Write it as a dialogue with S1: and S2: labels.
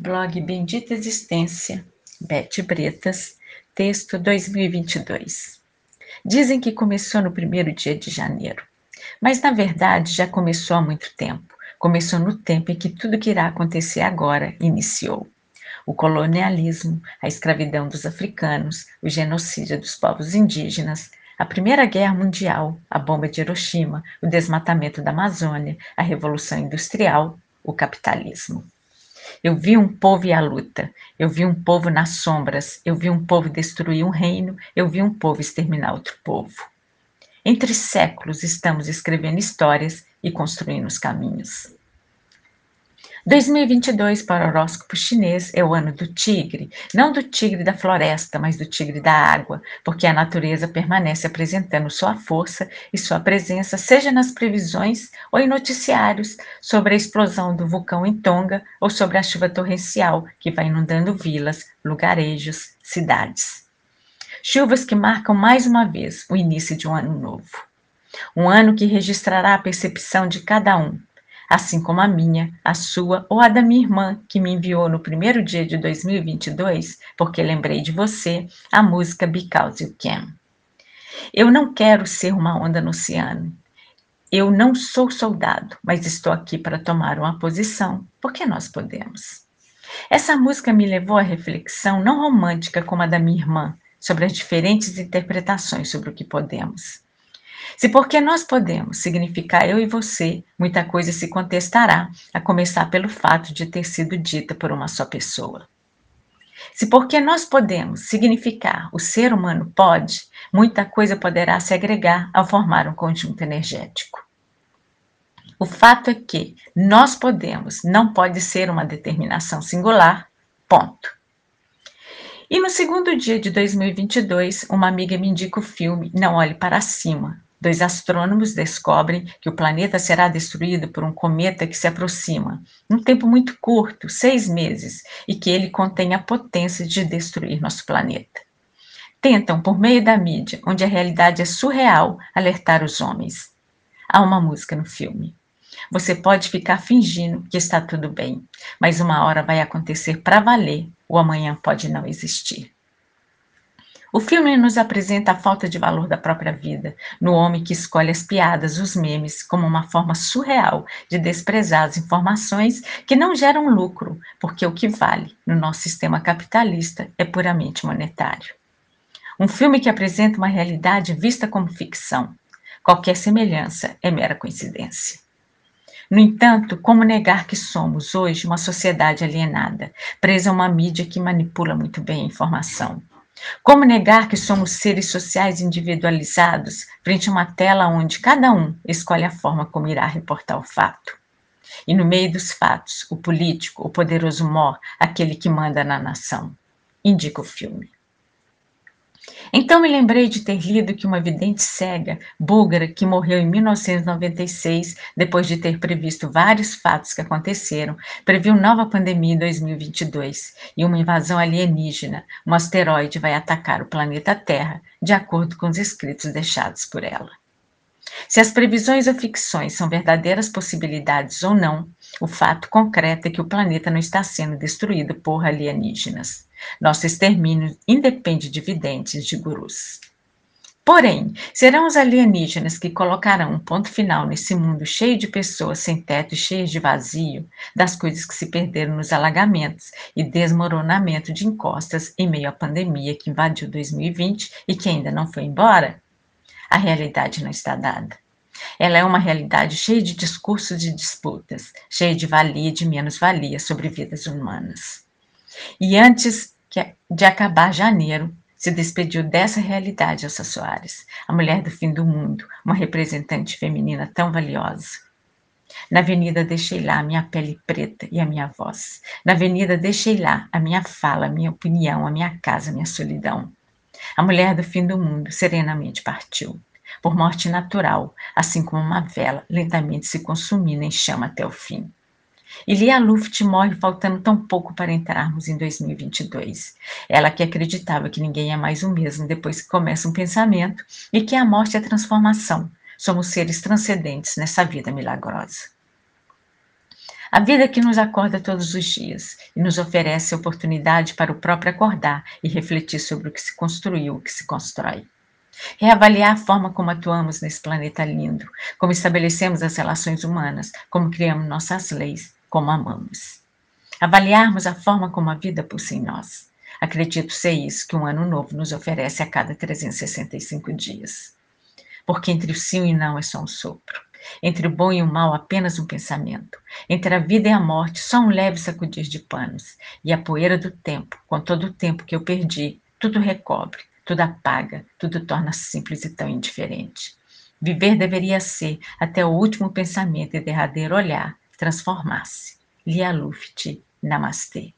S1: Blog Bendita Existência, Bete Bretas, texto 2022. Dizem que começou no primeiro dia de janeiro, mas na verdade já começou há muito tempo. Começou no tempo em que tudo que irá acontecer agora iniciou. O colonialismo, a escravidão dos africanos, o genocídio dos povos indígenas, a Primeira Guerra Mundial, a bomba de Hiroshima, o desmatamento da Amazônia, a Revolução Industrial, o capitalismo. Eu vi um povo e a luta, eu vi um povo nas sombras, eu vi um povo destruir um reino, eu vi um povo exterminar outro povo. Entre séculos estamos escrevendo histórias e construindo os caminhos. 2022 para o horóscopo chinês é o ano do tigre, não do tigre da floresta, mas do tigre da água, porque a natureza permanece apresentando sua força e sua presença, seja nas previsões ou em noticiários sobre a explosão do vulcão em Tonga ou sobre a chuva torrencial que vai inundando vilas, lugarejos, cidades. Chuvas que marcam mais uma vez o início de um ano novo. Um ano que registrará a percepção de cada um, assim como a minha, a sua ou a da minha irmã, que me enviou no primeiro dia de 2022, porque lembrei de você, a música Because You Can. Eu não quero ser uma onda no oceano. Eu não sou soldado, mas estou aqui para tomar uma posição, porque nós podemos. Essa música me levou à reflexão não romântica como a da minha irmã, sobre as diferentes interpretações sobre o que podemos. Se porque nós podemos significar eu e você, muita coisa se contestará, a começar pelo fato de ter sido dita por uma só pessoa. Se porque nós podemos significar o ser humano pode, muita coisa poderá se agregar ao formar um conjunto energético. O fato é que nós podemos não pode ser uma determinação singular, ponto. E no segundo dia de 2022, uma amiga me indica o filme Não Olhe Para Cima, Dois astrônomos descobrem que o planeta será destruído por um cometa que se aproxima, num tempo muito curto, seis meses, e que ele contém a potência de destruir nosso planeta. Tentam, por meio da mídia, onde a realidade é surreal, alertar os homens. Há uma música no filme. Você pode ficar fingindo que está tudo bem, mas uma hora vai acontecer para valer, o amanhã pode não existir. O filme nos apresenta a falta de valor da própria vida, no homem que escolhe as piadas, os memes, como uma forma surreal de desprezar as informações que não geram lucro, porque o que vale no nosso sistema capitalista é puramente monetário. Um filme que apresenta uma realidade vista como ficção. Qualquer semelhança é mera coincidência. No entanto, como negar que somos hoje uma sociedade alienada, presa a uma mídia que manipula muito bem a informação? Como negar que somos seres sociais individualizados frente a uma tela onde cada um escolhe a forma como irá reportar o fato? E no meio dos fatos, o político, o poderoso mor, aquele que manda na nação. Indica o filme. Então me lembrei de ter lido que uma vidente cega, búlgara, que morreu em 1996, depois de ter previsto vários fatos que aconteceram, previu nova pandemia em 2022 e uma invasão alienígena. Um asteroide vai atacar o planeta Terra, de acordo com os escritos deixados por ela. Se as previsões ou ficções são verdadeiras possibilidades ou não, o fato concreto é que o planeta não está sendo destruído por alienígenas. Nosso extermínio independe de videntes de gurus. Porém, serão os alienígenas que colocarão um ponto final nesse mundo cheio de pessoas sem teto e cheias de vazio, das coisas que se perderam nos alagamentos e desmoronamento de encostas em meio à pandemia que invadiu 2020 e que ainda não foi embora? A realidade não está dada. Ela é uma realidade cheia de discursos e disputas, cheia de valia e de menos-valia sobre vidas humanas. E antes de acabar janeiro, se despediu dessa realidade Elsa Soares, a mulher do fim do mundo, uma representante feminina tão valiosa. Na avenida deixei lá a minha pele preta e a minha voz. Na avenida deixei lá a minha fala, a minha opinião, a minha casa, a minha solidão. A mulher do fim do mundo serenamente partiu, por morte natural, assim como uma vela lentamente se consumindo em chama até o fim. E Lia Luft morre faltando tão pouco para entrarmos em 2022. Ela que acreditava que ninguém é mais o mesmo depois que começa um pensamento e que a morte é transformação. Somos seres transcendentes nessa vida milagrosa. A vida que nos acorda todos os dias e nos oferece oportunidade para o próprio acordar e refletir sobre o que se construiu, o que se constrói. Reavaliar a forma como atuamos nesse planeta lindo, como estabelecemos as relações humanas, como criamos nossas leis, como amamos. Avaliarmos a forma como a vida pulsa em nós. Acredito ser isso que um ano novo nos oferece a cada 365 dias. Porque entre o sim e não é só um sopro. Entre o bom e o mal, apenas um pensamento. Entre a vida e a morte, só um leve sacudir de panos. E a poeira do tempo, com todo o tempo que eu perdi, tudo recobre, tudo apaga, tudo torna simples e tão indiferente. Viver deveria ser, até o último pensamento e derradeiro olhar, transformar-se. Lia Namastê.